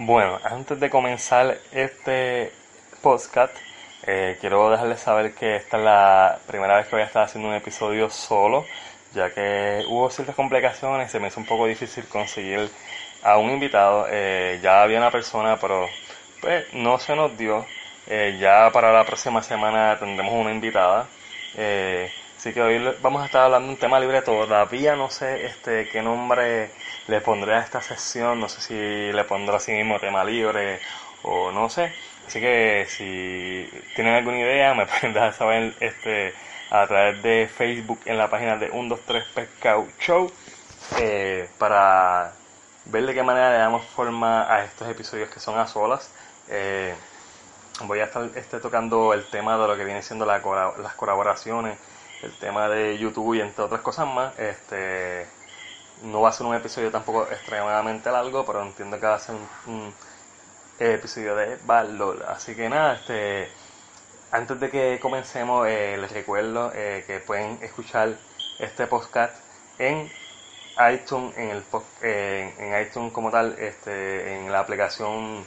Bueno, antes de comenzar este podcast, eh, quiero dejarles saber que esta es la primera vez que voy a estar haciendo un episodio solo, ya que hubo ciertas complicaciones, se me hizo un poco difícil conseguir a un invitado. Eh, ya había una persona, pero pues no se nos dio. Eh, ya para la próxima semana tendremos una invitada. Eh, así que hoy vamos a estar hablando de un tema libre. Todavía no sé este qué nombre le pondré a esta sesión. No sé si le pondré así mismo tema libre o no sé. Así que si tienen alguna idea me pueden dejar saber este a través de Facebook en la página de 123 Pescado Show para ver de qué manera le damos forma a estos episodios que son a solas. Eh, voy a estar este, tocando el tema de lo que viene siendo las colaboraciones, el tema de YouTube y entre otras cosas más. Este, no va a ser un episodio tampoco extremadamente largo, pero entiendo que va a ser un, episodio de valor. Así que nada, este, antes de que comencemos, eh, les recuerdo eh, que pueden escuchar este podcast en iTunes, en, el, en iTunes como tal, este, en la aplicación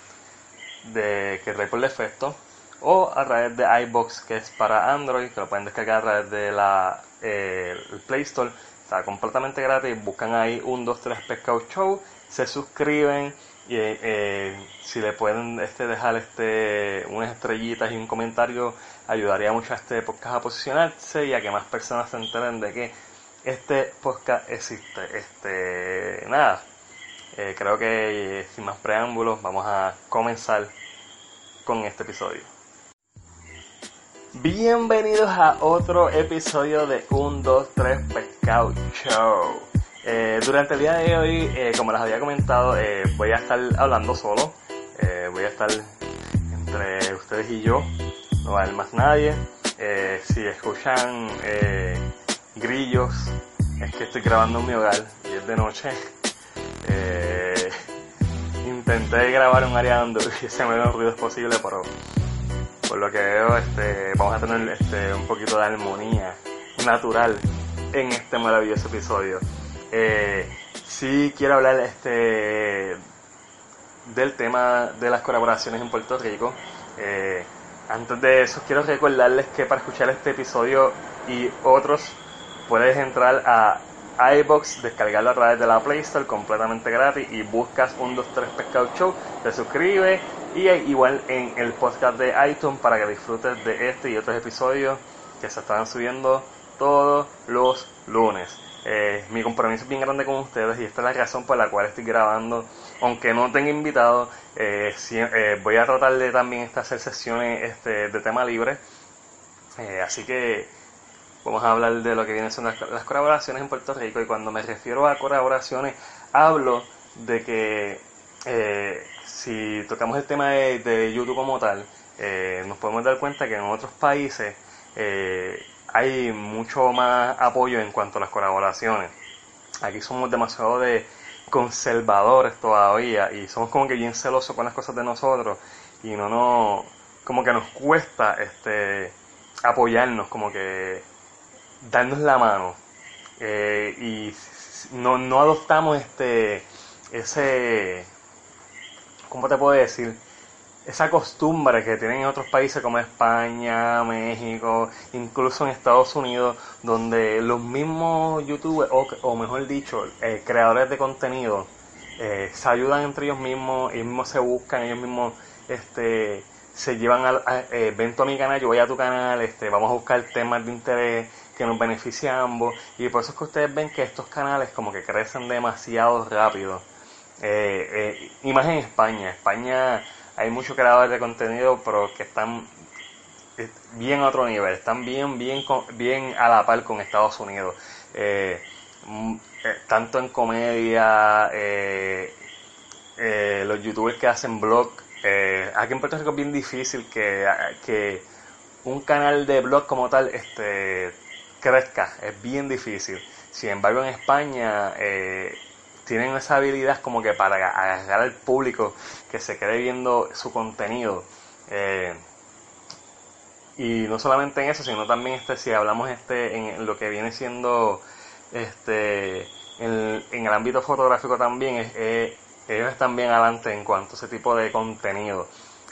de que trae por defecto, o a través de iBox que es para Android, que lo pueden descargar a través de la eh, Play Store, está completamente gratis, buscan ahí un 2, 3 Pescado Show, se suscriben y eh, si le pueden este, dejar este unas estrellitas y un comentario ayudaría mucho a este podcast a posicionarse y a que más personas se enteren de que este podcast existe. Este, nada, eh, creo que sin más preámbulos vamos a comenzar con este episodio. Bienvenidos a otro episodio de 1, 2, 3 Pescado Show. Eh, durante el día de hoy, eh, como les había comentado, voy a estar hablando solo. voy a estar entre ustedes y yo. No va a haber más nadie. si escuchan grillos. Es que estoy grabando en mi hogar y es de noche. Eh, intenté grabar un área donde hubiese menos ruidos posible, pero por lo que veo, este, vamos a tener este, un poquito de armonía natural en este maravilloso episodio. Eh, sí quiero hablar este, del tema de las colaboraciones en Puerto Rico. Eh, antes de eso, quiero recordarles que para escuchar este episodio y otros puedes entrar a iBox, descargarlo a través de la Play Store completamente gratis y buscas 1, 2, 3 Pescado Show, te suscribes y igual en el podcast de iTunes para que disfrutes de este y otros episodios que se están subiendo todos los lunes. Eh, mi compromiso es bien grande con ustedes y esta es la razón por la cual estoy grabando. Aunque no tenga invitado, eh, eh, voy a tratar de también hacer sesiones este, de tema libre. así que vamos a hablar de lo que vienen son las, colaboraciones en Puerto Rico y cuando me refiero a colaboraciones hablo de que eh, si tocamos el tema de, YouTube como tal, eh, nos podemos dar cuenta que en otros países eh, hay mucho más apoyo en cuanto a las colaboraciones. Aquí somos demasiado de conservadores todavía y somos como que bien celosos con las cosas de nosotros y no nos como que nos cuesta este apoyarnos como que darnos la mano eh, y no, no adoptamos este ese ¿cómo te puedo decir? esa costumbre que tienen en otros países como España, México, incluso en Estados Unidos, donde los mismos youtubers, o, mejor dicho, eh, creadores de contenido, eh, se ayudan entre ellos mismos, ellos mismos se buscan, ellos mismos este, se llevan al, a, ven a mi canal, yo voy a tu canal, este, vamos a buscar temas de interés, que nos beneficia a ambos y por eso es que ustedes ven que estos canales como que crecen demasiado rápido. Eh, eh, en España, España hay muchos creadores de contenido pero que están eh, bien a otro nivel, están bien, bien, bien a la par con Estados Unidos. Mm, tanto en comedia, los youtubers que hacen blog. Eh, aquí en Puerto Rico es bien difícil que, que un canal de blog como tal este, crezca, es bien difícil. Sin embargo, en España eh, tienen esa habilidad como que para agarrar al público que se quede viendo su contenido. Eh, y no solamente en eso, sino también este, si hablamos este en lo que viene siendo este en, el ámbito fotográfico también, ellos están bien adelante en cuanto a ese tipo de contenido.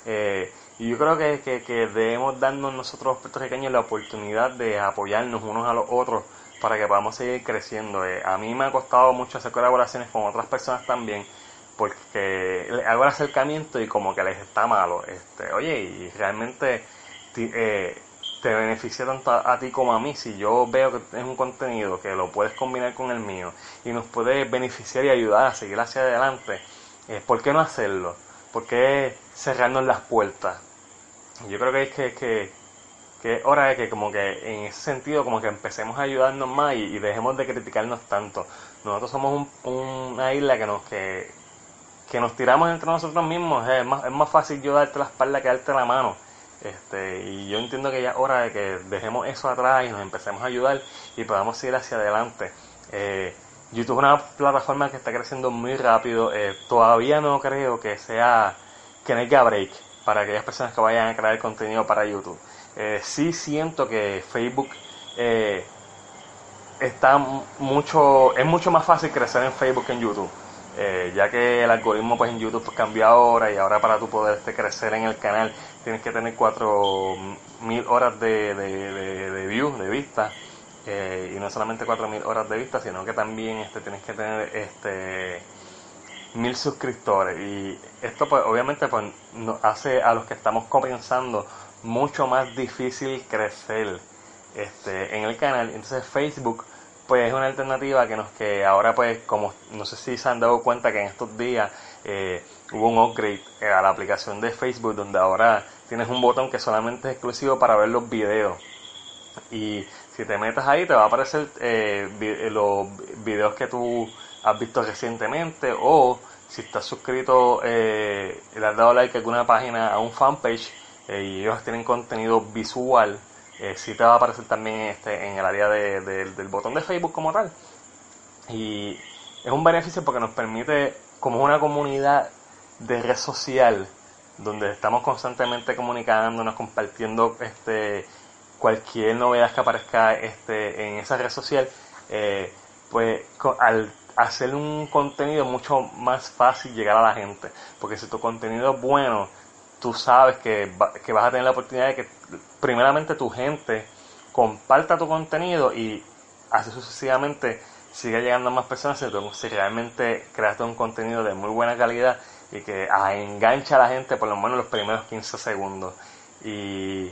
Eh, y yo creo que, que, debemos darnos nosotros puertorriqueños la oportunidad de apoyarnos unos a los otros para que podamos seguir creciendo. Eh, a mí me ha costado mucho hacer colaboraciones con otras personas también porque hago el acercamiento y como que les está malo. Este, oye, y realmente eh, te beneficia tanto a, ti como a mí si yo veo que es un contenido que lo puedes combinar con el mío y nos puede beneficiar y ayudar a seguir hacia adelante, eh, ¿por qué no hacerlo? ¿Por qué cerrarnos las puertas? Yo creo que es que, que, que hora de que como que en ese sentido como que empecemos a ayudarnos más y, dejemos de criticarnos tanto. Nosotros somos una isla que nos que, que nos tiramos entre nosotros mismos. Es más, es más fácil yo darte la espalda que darte la mano. Este, y yo entiendo que ya es hora de que dejemos eso atrás y nos empecemos a ayudar y podamos ir hacia adelante. Eh, YouTube es una plataforma que está creciendo muy rápido. Eh, todavía no creo que sea que no haya break para aquellas personas que vayan a crear contenido para YouTube. Eh, sí siento que Facebook eh, está mucho, es mucho más fácil crecer en Facebook que en YouTube. Eh, ya que el algoritmo pues en YouTube pues, cambió ahora y ahora para tu poder este, crecer en el canal tienes que tener 4000 horas de, de, de, views, de vista y no solamente 4000 horas de vista sino que también este, tienes que tener este mil suscriptores. Y esto pues obviamente pues nos hace a los que estamos comenzando mucho más difícil crecer este en el canal. Entonces Facebook pues es una alternativa que nos que ahora pues como no sé si se han dado cuenta que en estos días eh, hubo un upgrade eh, a la aplicación de Facebook donde ahora tienes un botón que solamente es exclusivo para ver los videos. Y si te metes ahí te va a aparecer eh, los videos que tú has visto recientemente o si estás suscrito le has dado like a alguna página a un fanpage y ellos tienen contenido visual eh, sí te va a aparecer también este, en el área del botón de Facebook como tal. Y es un beneficio porque nos permite, como una comunidad de red social, donde estamos constantemente comunicándonos, compartiendo este, cualquier novedad que aparezca este, en esa red social, eh, pues al hacer un contenido mucho más fácil llegar a la gente. Porque si tu contenido es bueno, tú sabes que, que vas a tener la oportunidad de que primeramente tu gente comparta tu contenido y así sucesivamente siga llegando a más personas si realmente creaste un contenido de muy buena calidad y que ah, engancha a la gente por lo menos los primeros 15 segundos y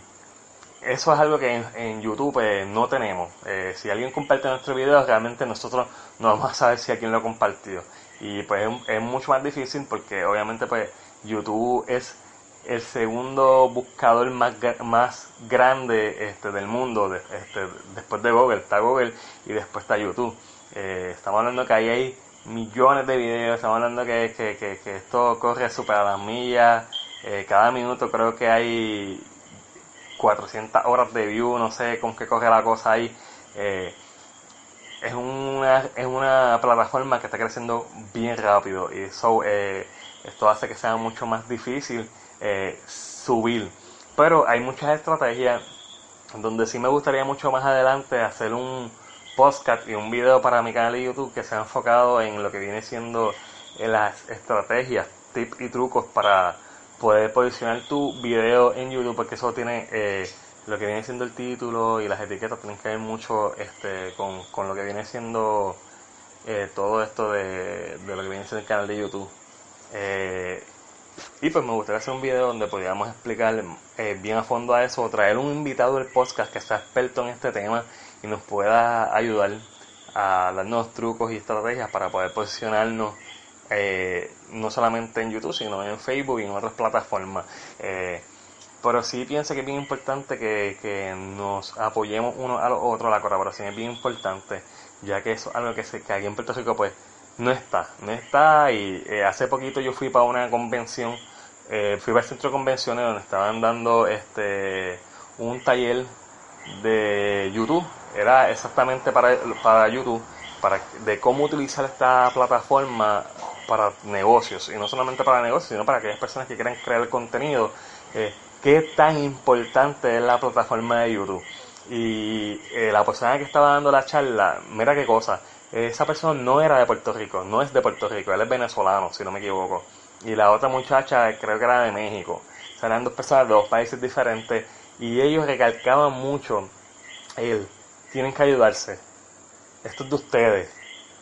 eso es algo que en, YouTube eh, no tenemos. Eh, si alguien comparte nuestro video realmente nosotros no vamos a saber si alguien lo compartió. Y pues es, es mucho más difícil porque obviamente pues YouTube es el segundo buscador más, más grande este, del mundo, este, después de Google, está Google y después está YouTube. Eh, estamos hablando que ahí hay millones de videos, estamos hablando que, que, que, esto corre super a las millas, eh, cada minuto creo que hay 400 horas de view, no sé con qué corre la cosa ahí. Eh, es una, es una plataforma que está creciendo bien rápido y eso, esto hace que sea mucho más difícil eh, subir. Pero hay muchas estrategias donde sí me gustaría mucho más adelante hacer un podcast y un video para mi canal de YouTube que sea enfocado en lo que viene siendo eh, las estrategias, tips y trucos para poder posicionar tu video en YouTube porque eso tiene eh, lo que viene siendo el título y las etiquetas tienen que ver mucho este con, con lo que viene siendo todo esto de, de, lo que viene siendo el canal de YouTube. Y pues me gustaría hacer un video donde podríamos explicar eh, bien a fondo a eso, traer un invitado del podcast que sea experto en este tema y nos pueda ayudar a darnos trucos y estrategias para poder posicionarnos eh, no solamente en YouTube, sino en Facebook y en otras plataformas. Eh, pero sí pienso que es bien importante que, que nos apoyemos uno a los otros, la colaboración es bien importante, ya que eso es algo que, se, que aquí en Puerto Rico pues no está, no está y eh, hace poquito yo fui para una convención, eh, fui para el centro de convenciones donde estaban dando este un taller de YouTube, era exactamente para, para YouTube, para, de cómo utilizar esta plataforma para negocios, y no solamente para negocios, sino para aquellas personas que quieran crear contenido, eh, qué tan importante es la plataforma de YouTube. Y eh, la persona que estaba dando la charla, mira qué cosa, esa persona no era de Puerto Rico, no es de Puerto Rico, él es venezolano, si no me equivoco. Y la otra muchacha creo que era de México. O eran dos personas de dos países diferentes y ellos recalcaban mucho el, tienen que ayudarse, esto es de ustedes.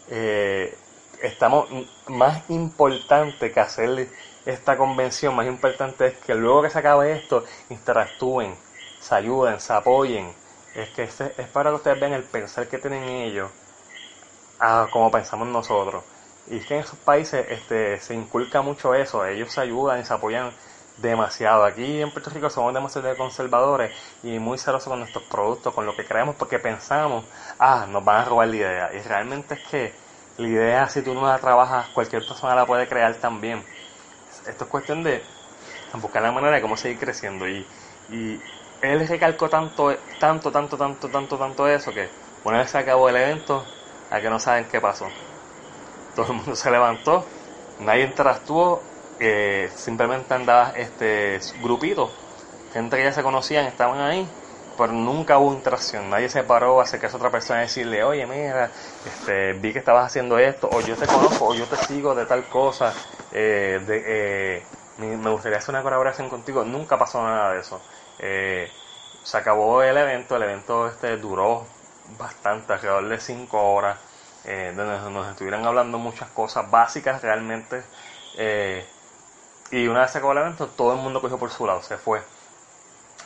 Eh, estamos más importante que hacer esta convención, más importante es que luego que se acabe esto, interactúen, se ayuden, se apoyen. Es que es, es para que ustedes vean el pensar que tienen ellos a como pensamos nosotros. Y es que en esos países este, se inculca mucho eso, ellos se ayudan y se apoyan demasiado. Aquí en Puerto Rico somos demasiado conservadores y muy celosos con nuestros productos, con lo que creemos, porque pensamos, ah, nos van a robar la idea. Y realmente es que la idea, si tú no la trabajas, cualquier persona la puede crear también. Esto es cuestión de buscar la manera de cómo seguir creciendo. Y, y él recalcó tanto, tanto, tanto, tanto, tanto, tanto eso que una vez se acabó el evento, a que no saben qué pasó. Todo el mundo se levantó, nadie interactuó eh, simplemente andaba este grupito, gente que ya se conocían, estaban ahí, pero nunca hubo interacción, nadie se paró a acercarse a otra persona y decirle, oye mira, este, vi que estabas haciendo esto, o yo te conozco, o yo te sigo de tal cosa, eh, de, eh, me gustaría hacer una colaboración contigo, nunca pasó nada de eso. Eh, se acabó el evento, el evento este duró bastante, alrededor de 5 horas, donde nos estuvieran hablando muchas cosas básicas realmente. Eh, y una vez se acabó el evento, todo el mundo cogió por su lado, se fue.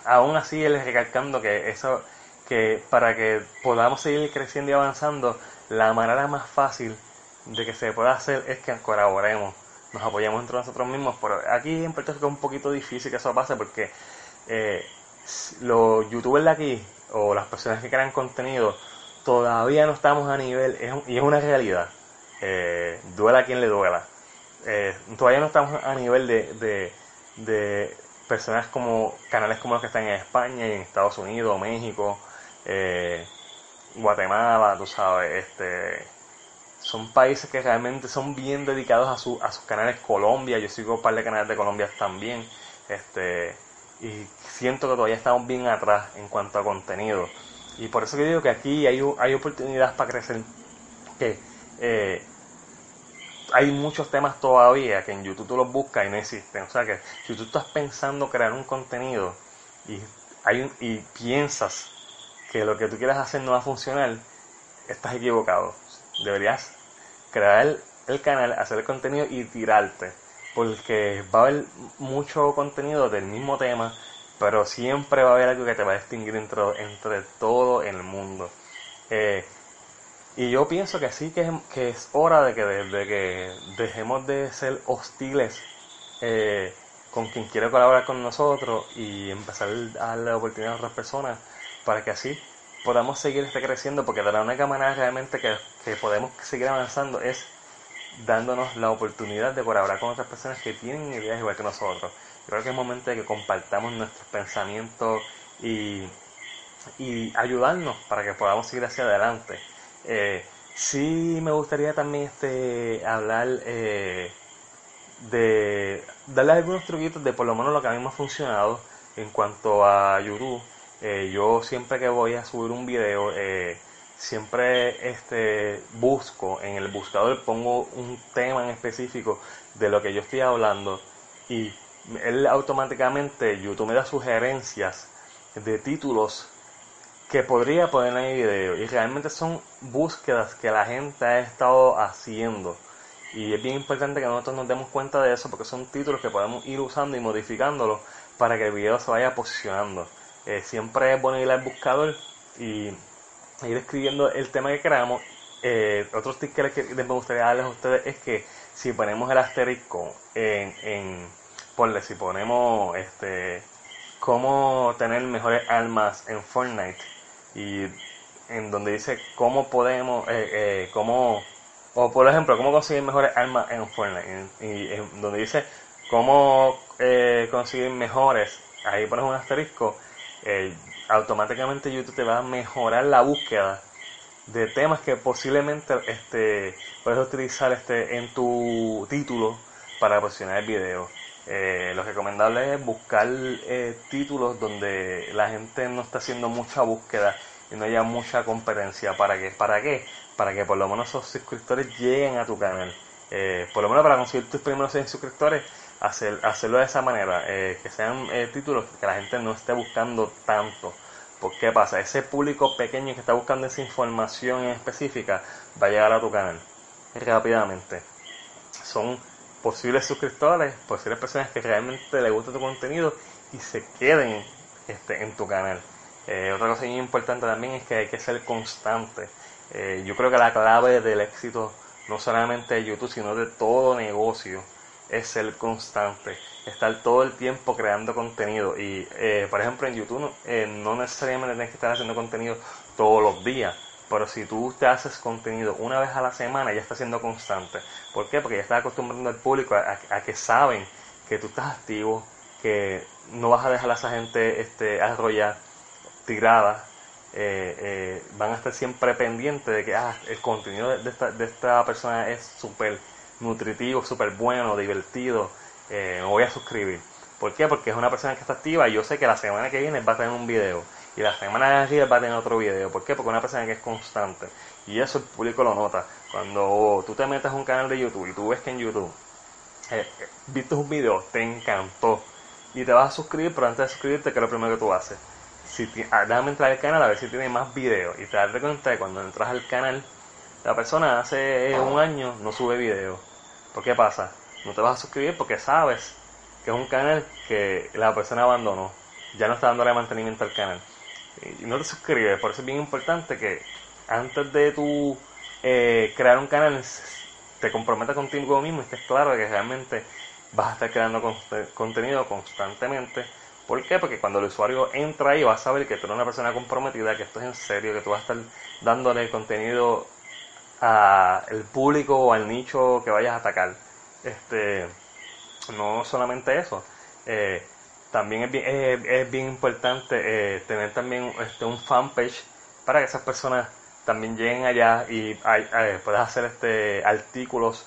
Aún así, él recalcando que eso, que para que podamos seguir creciendo y avanzando, la manera más fácil de que se pueda hacer es que colaboremos, nos apoyemos entre nosotros mismos. Pero aquí en Puerto Rico es un poquito difícil que eso pase porque eh, los youtubers de aquí o las personas que crean contenido todavía no estamos a nivel, y es una realidad. Eh, duela a quien le duela eh, todavía no estamos a nivel de, de, personas como canales como los que están en España y en Estados Unidos, México, eh, Guatemala, tú sabes, este son países que realmente son bien dedicados a, su, a sus canales Colombia, yo sigo un par de canales de Colombia también, este y siento que todavía estamos bien atrás en cuanto a contenido. Y por eso que digo que aquí hay, hay oportunidades para crecer que eh, hay muchos temas todavía que en YouTube tú los buscas y no existen. O sea que si tú estás pensando crear un contenido y, hay y piensas que lo que tú quieres hacer no va a funcionar, estás equivocado. Deberías crear el, canal, hacer el contenido y tirarte. Porque va a haber mucho contenido del mismo tema, pero siempre va a haber algo que te va a distinguir entre, entre todo el mundo. Eh, y yo pienso que sí, que es, que es hora de que, de, que dejemos de ser hostiles eh, con quien quiere colaborar con nosotros y empezar a darle oportunidad a otras personas para que así podamos seguir creciendo, porque de la única manera realmente que, que podemos seguir avanzando es dándonos la oportunidad de colaborar con otras personas que tienen ideas igual que nosotros. Yo creo que es momento de que compartamos nuestros pensamientos y, y ayudarnos para que podamos seguir hacia adelante. Eh, sí me gustaría también este hablar eh, de darle algunos truquitos de por lo menos lo que a mí me ha funcionado en cuanto a YouTube. Eh, yo siempre que voy a subir un video, siempre este busco en el buscador pongo un tema en específico de lo que yo estoy hablando y él automáticamente YouTube me da sugerencias de títulos que podría poner en el video. Y realmente son búsquedas que la gente ha estado haciendo. Y es bien importante que nosotros nos demos cuenta de eso porque son títulos que podemos ir usando y modificándolos para que el video se vaya posicionando. Eh, siempre es bueno ir al buscador y ir escribiendo el tema que queramos. Eh, otro tip que me gustaría darles a ustedes es que si ponemos el asterisco en, en ponle si ponemos este cómo tener mejores armas en Fortnite y en donde dice cómo podemos, eh, eh, cómo o por ejemplo, cómo conseguir mejores armas en Fortnite. Y, donde dice cómo eh, conseguir mejores, ahí pones un asterisco, eh, automáticamente YouTube te va a mejorar la búsqueda de temas que posiblemente este, puedes utilizar este, en tu título para posicionar el video. Eh, lo recomendable es buscar eh, títulos donde la gente no está haciendo mucha búsqueda y no haya mucha competencia. ¿Para qué? ¿Para qué? Para que por lo menos esos suscriptores lleguen a tu canal. Eh, por lo menos para conseguir tus primeros 100 suscriptores, hacer, hacerlo de esa manera. que sean títulos que la gente no esté buscando tanto. ¿Por qué pasa? Ese público pequeño que está buscando esa información específica va a llegar a tu canal rápidamente. Son posibles suscriptores, posibles personas que realmente les gusta tu contenido y se queden este, en tu canal. Eh, otra cosa muy importante también es que hay que ser constante. Eh, yo creo que la clave del éxito, no solamente de YouTube, sino de todo negocio, es ser constante, estar todo el tiempo creando contenido. Y, eh, por ejemplo, en YouTube eh, no necesariamente tienes que estar haciendo contenido todos los días, pero si tú te haces contenido una vez a la semana, ya está siendo constante. ¿Por qué? Porque ya estás acostumbrando al público a, que saben que tú estás activo, que no vas a dejar a esa gente este, arrollar, tirada. Eh, van a estar siempre pendientes de que ah, el contenido de esta, de esta persona es súper nutritivo, súper bueno, divertido, eh, me voy a suscribir. ¿Por qué? Porque es una persona que está activa y yo sé que la semana que viene va a tener un video. Y la semana de arriba va a tener otro video. ¿Por qué? Porque una persona que es constante. Y eso el público lo nota. Cuando tú te metes a un canal de YouTube y tú ves que en YouTube eh, eh, viste un video, te encantó. Y te vas a suscribir, pero antes de suscribirte, ¿qué es lo primero que tú haces? Si ah, déjame entrar al canal a ver si tiene más videos. Y te das cuenta que cuando entras al canal, la persona hace un año no sube videos ¿Por qué pasa? No te vas a suscribir porque sabes que es un canal que la persona abandonó. Ya no está dándole mantenimiento al canal. Y no te suscribes. Por eso es bien importante que antes de tú eh, crear un canal, te comprometas contigo mismo y estés claro que realmente vas a estar creando contenido constantemente. ¿Por qué? Porque cuando el usuario entra ahí va a saber que tú eres una persona comprometida, que esto es en serio, que tú vas a estar dándole contenido al público o al nicho que vayas a atacar. Este, no solamente eso, eh, también es bien, es, bien importante eh, tener también este, un fanpage para que esas personas también lleguen allá y eh, puedas hacer este artículos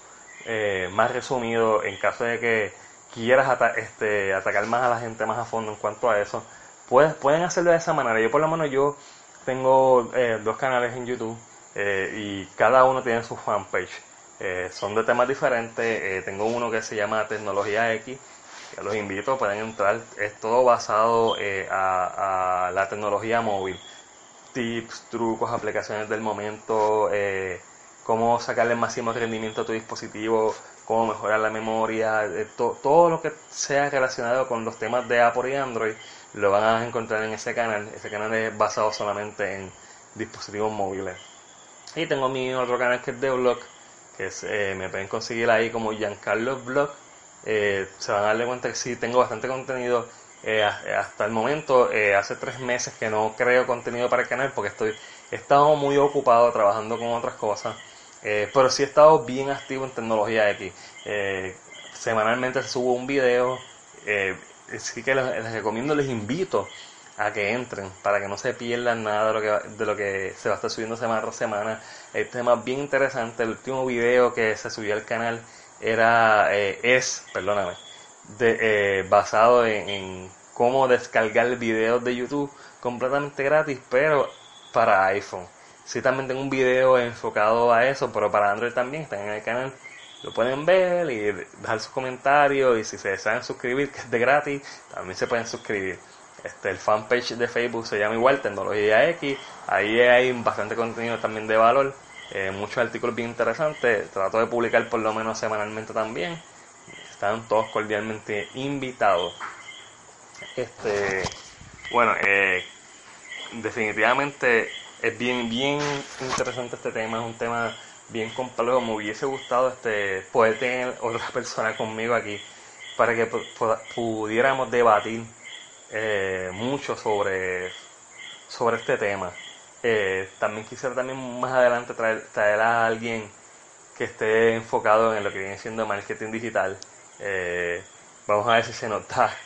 más resumidos en caso de que quieras este, atacar más a la gente más a fondo en cuanto a eso. Puedes, pueden hacerlo de esa manera. Yo por lo menos yo tengo dos canales en YouTube eh, y cada uno tiene su fanpage. Eh, son de temas diferentes. Eh, tengo uno que se llama Tecnología X, los invito, pueden entrar. Es todo basado a, la tecnología móvil. Tips, trucos, aplicaciones del momento, cómo sacarle el máximo rendimiento a tu dispositivo, cómo mejorar la memoria, todo lo que sea relacionado con los temas de Apple y Android, lo van a encontrar en ese canal. Ese canal es basado solamente en dispositivos móviles. Y tengo mi otro canal que es de blog, que eh, me pueden conseguir ahí como Giancarlo Blog. Eh, se van a darle cuenta que sí tengo bastante contenido. Eh, hasta el momento, hace tres meses que no creo contenido para el canal porque estoy he estado muy ocupado trabajando con otras cosas. pero sí he estado bien activo en tecnología X. semanalmente subo un video. así que les recomiendo, les invito a que entren para que no se pierdan nada de lo que, de lo que se va a estar subiendo semana tras semana. El tema bien interesante, el último video que se subió al canal era eh, es, perdóname, de, eh, basado en, cómo descargar videos de YouTube completamente gratis, pero para iPhone. Sí, también tengo un video enfocado a eso, pero para Android también, están en el canal. Lo pueden ver y dejar sus comentarios y si se desean suscribir, que es de gratis, también se pueden suscribir. Este, el fanpage de Facebook se llama igual, Tecnología X. Ahí hay bastante contenido también de valor, eh, muchos artículos bien interesantes. Trato de publicar por lo menos semanalmente también. Están todos cordialmente invitados. Este, bueno, eh, definitivamente es bien, bien interesante este tema. Es un tema bien complejo. Me hubiese gustado este, poder tener otra persona conmigo aquí para que pudiéramos debatir eh, mucho sobre, sobre este tema. Eh, también quisiera también más adelante traer, a alguien que esté enfocado en lo que viene siendo marketing digital. Eh, vamos a ver si se nota.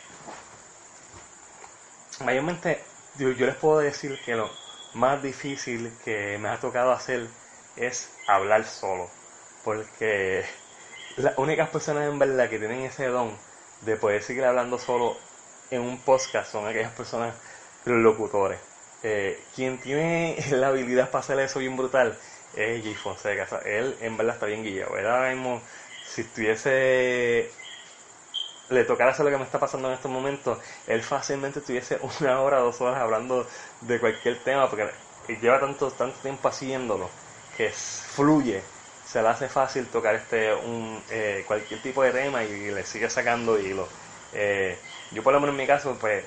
Mayormente, yo, yo les puedo decir que lo más difícil que me ha tocado hacer es hablar solo. Porque las únicas personas en verdad que tienen ese don de poder seguir hablando solo en un podcast son aquellas personas, los locutores. Eh, quien tiene la habilidad para hacer eso bien brutal es Jay Fonseca. él en verdad está bien. Ahora mismo, si estuviese le tocara hacer lo que me está pasando en estos momentos, él fácilmente estuviese una hora, dos horas hablando de cualquier tema, porque lleva tanto, tanto tiempo haciéndolo, que fluye se le hace fácil tocar este un, eh, cualquier tipo de tema y le sigue sacando hilo. Eh, yo por lo menos en mi caso, pues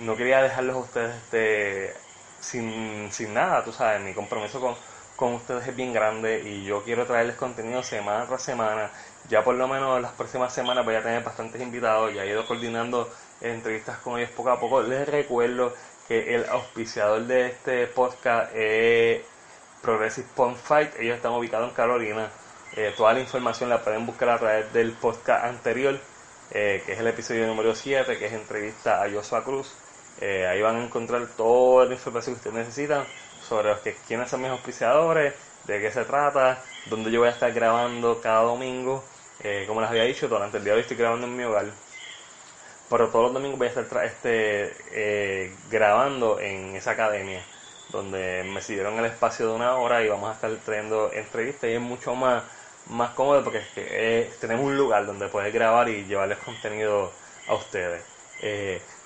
no quería dejarlos a ustedes este, sin, sin nada, tú sabes, mi compromiso con, con ustedes es bien grande y yo quiero traerles contenido semana tras semana. Ya por lo menos las próximas semanas voy a tener bastantes invitados, ya he ido coordinando entrevistas con ellos poco a poco. Les recuerdo que el auspiciador de este podcast es Progressive Pond Fight. Ellos están ubicados en Carolina. Eh, toda la información la pueden buscar a través del podcast anterior, eh, que es el episodio número 7, que es entrevista a Joshua Cruz. Eh, ahí van a encontrar toda la información que ustedes necesitan sobre quiénes son mis auspiciadores, de qué se trata, dónde yo voy a estar grabando cada domingo. como les había dicho, durante el día de hoy estoy grabando en mi hogar. Pero todos los domingos voy a estar este, grabando en esa academia donde me siguieron el espacio de una hora y vamos a estar trayendo entrevistas y es mucho más, más cómodo porque tenemos un lugar donde poder grabar y llevarles contenido a ustedes.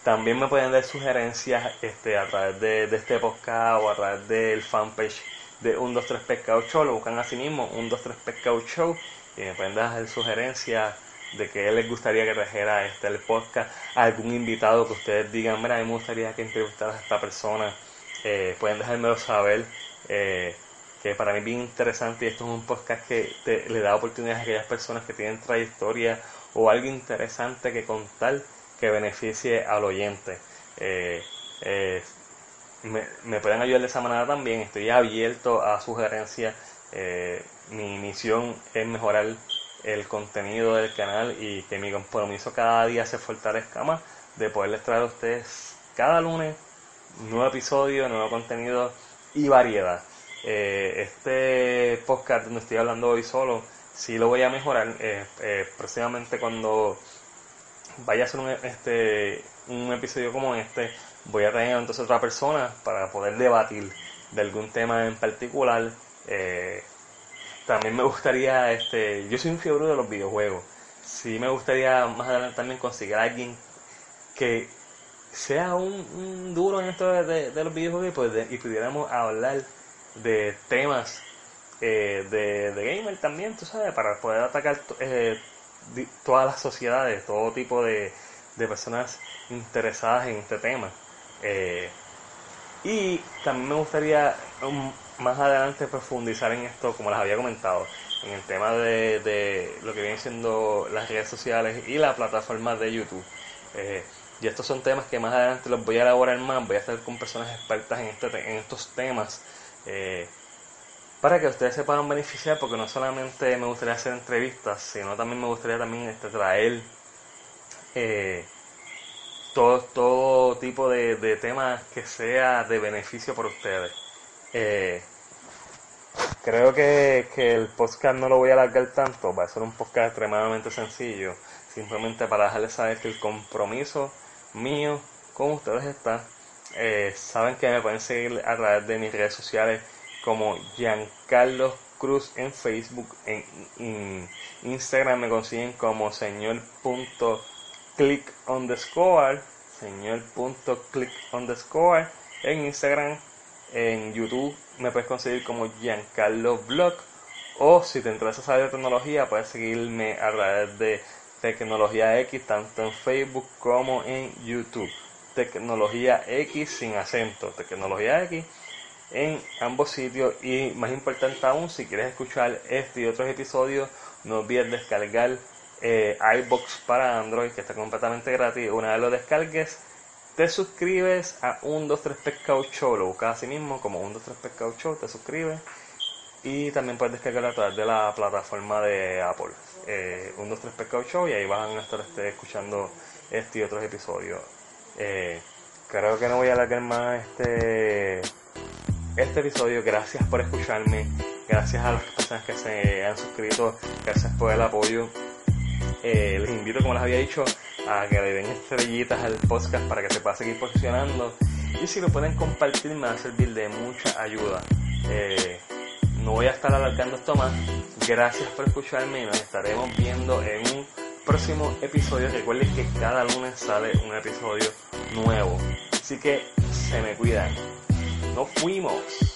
También me pueden dar sugerencias este, a través de, este podcast o a través del fanpage de 123 Pescado Show, lo buscan así mismo, 123 Pescado Show, y me pueden dar sugerencias de que les gustaría que trajera este el podcast, algún invitado que ustedes digan, mira, a mí me gustaría que entrevistaras a esta persona eh, pueden dejármelo saber. Eh, que para mí es bien interesante y esto es un podcast que le da oportunidades a aquellas personas que tienen trayectoria o algo interesante que contar que beneficie al oyente. Eh, me, pueden ayudar de esa manera también, estoy abierto a sugerencias. mi misión es mejorar el contenido del canal y que mi compromiso cada día se fortalezca más de poderles traer a ustedes cada lunes nuevo episodio, nuevo contenido y variedad. Eh, este podcast donde estoy hablando hoy solo, sí lo voy a mejorar. Eh, eh, próximamente cuando vaya a hacer un, este, un episodio como este, voy a tener entonces otra persona para poder debatir de algún tema en particular. también me gustaría, este, yo soy un fiebre de los videojuegos. Sí me gustaría más adelante también conseguir a alguien que sea un, duro en esto de, los videojuegos pues, y pudiéramos hablar de temas eh, de, de gamer también, tú sabes, para poder atacar eh, todas las sociedades, todo tipo de, personas interesadas en este tema. Eh, y también me gustaría um, más adelante profundizar en esto, como les había comentado, en el tema de, de lo que vienen siendo las redes sociales y la plataforma de YouTube. Y estos son temas que más adelante los voy a elaborar más, voy a estar con personas expertas en, este, en estos temas. Eh, para que ustedes se puedan beneficiar, porque no solamente me gustaría hacer entrevistas, sino también me gustaría también este, traer eh, todo, todo tipo de, temas que sea de beneficio para ustedes. Eh, creo que, que, el podcast no lo voy a alargar tanto, va a ser un podcast extremadamente sencillo, simplemente para dejarles saber que el compromiso mío con ustedes está. Eh, saben que me pueden seguir a través de mis redes sociales como Giancarlo Cruz en Facebook, en, Instagram me consiguen como señor.click underscore, señor.click underscore, en Instagram, en YouTube me puedes conseguir como Giancarlo Blog, o si te interesa saber de tecnología, puedes seguirme a través de Tecnología X tanto en Facebook como en YouTube. Tecnología X sin acento. Tecnología X en ambos sitios y más importante aún si quieres escuchar este y otros episodios no olvides descargar eh, iBox para Android que está completamente gratis una vez lo descargues te suscribes a 123 Pescado Show lo buscas así mismo como 123 Pescado Show te suscribes Y también puedes descargarla a través de la plataforma de Apple. Eh, 1, 2, 3 Pescado Show y ahí van a estar este, escuchando este y otros episodios. Eh, creo que no voy a alargar más este, este episodio. Gracias por escucharme. Gracias a las personas que se han suscrito. Gracias por el apoyo. Eh, les invito, como les había dicho, a que le den estrellitas al podcast para que se pueda seguir posicionando. Y si lo pueden compartir, me va a servir de mucha ayuda. Eh, no voy a estar alargando esto más. Gracias por escucharme y nos estaremos viendo en un próximo episodio. Recuerden que cada lunes sale un episodio nuevo. Así que se me cuidan. Nos fuimos.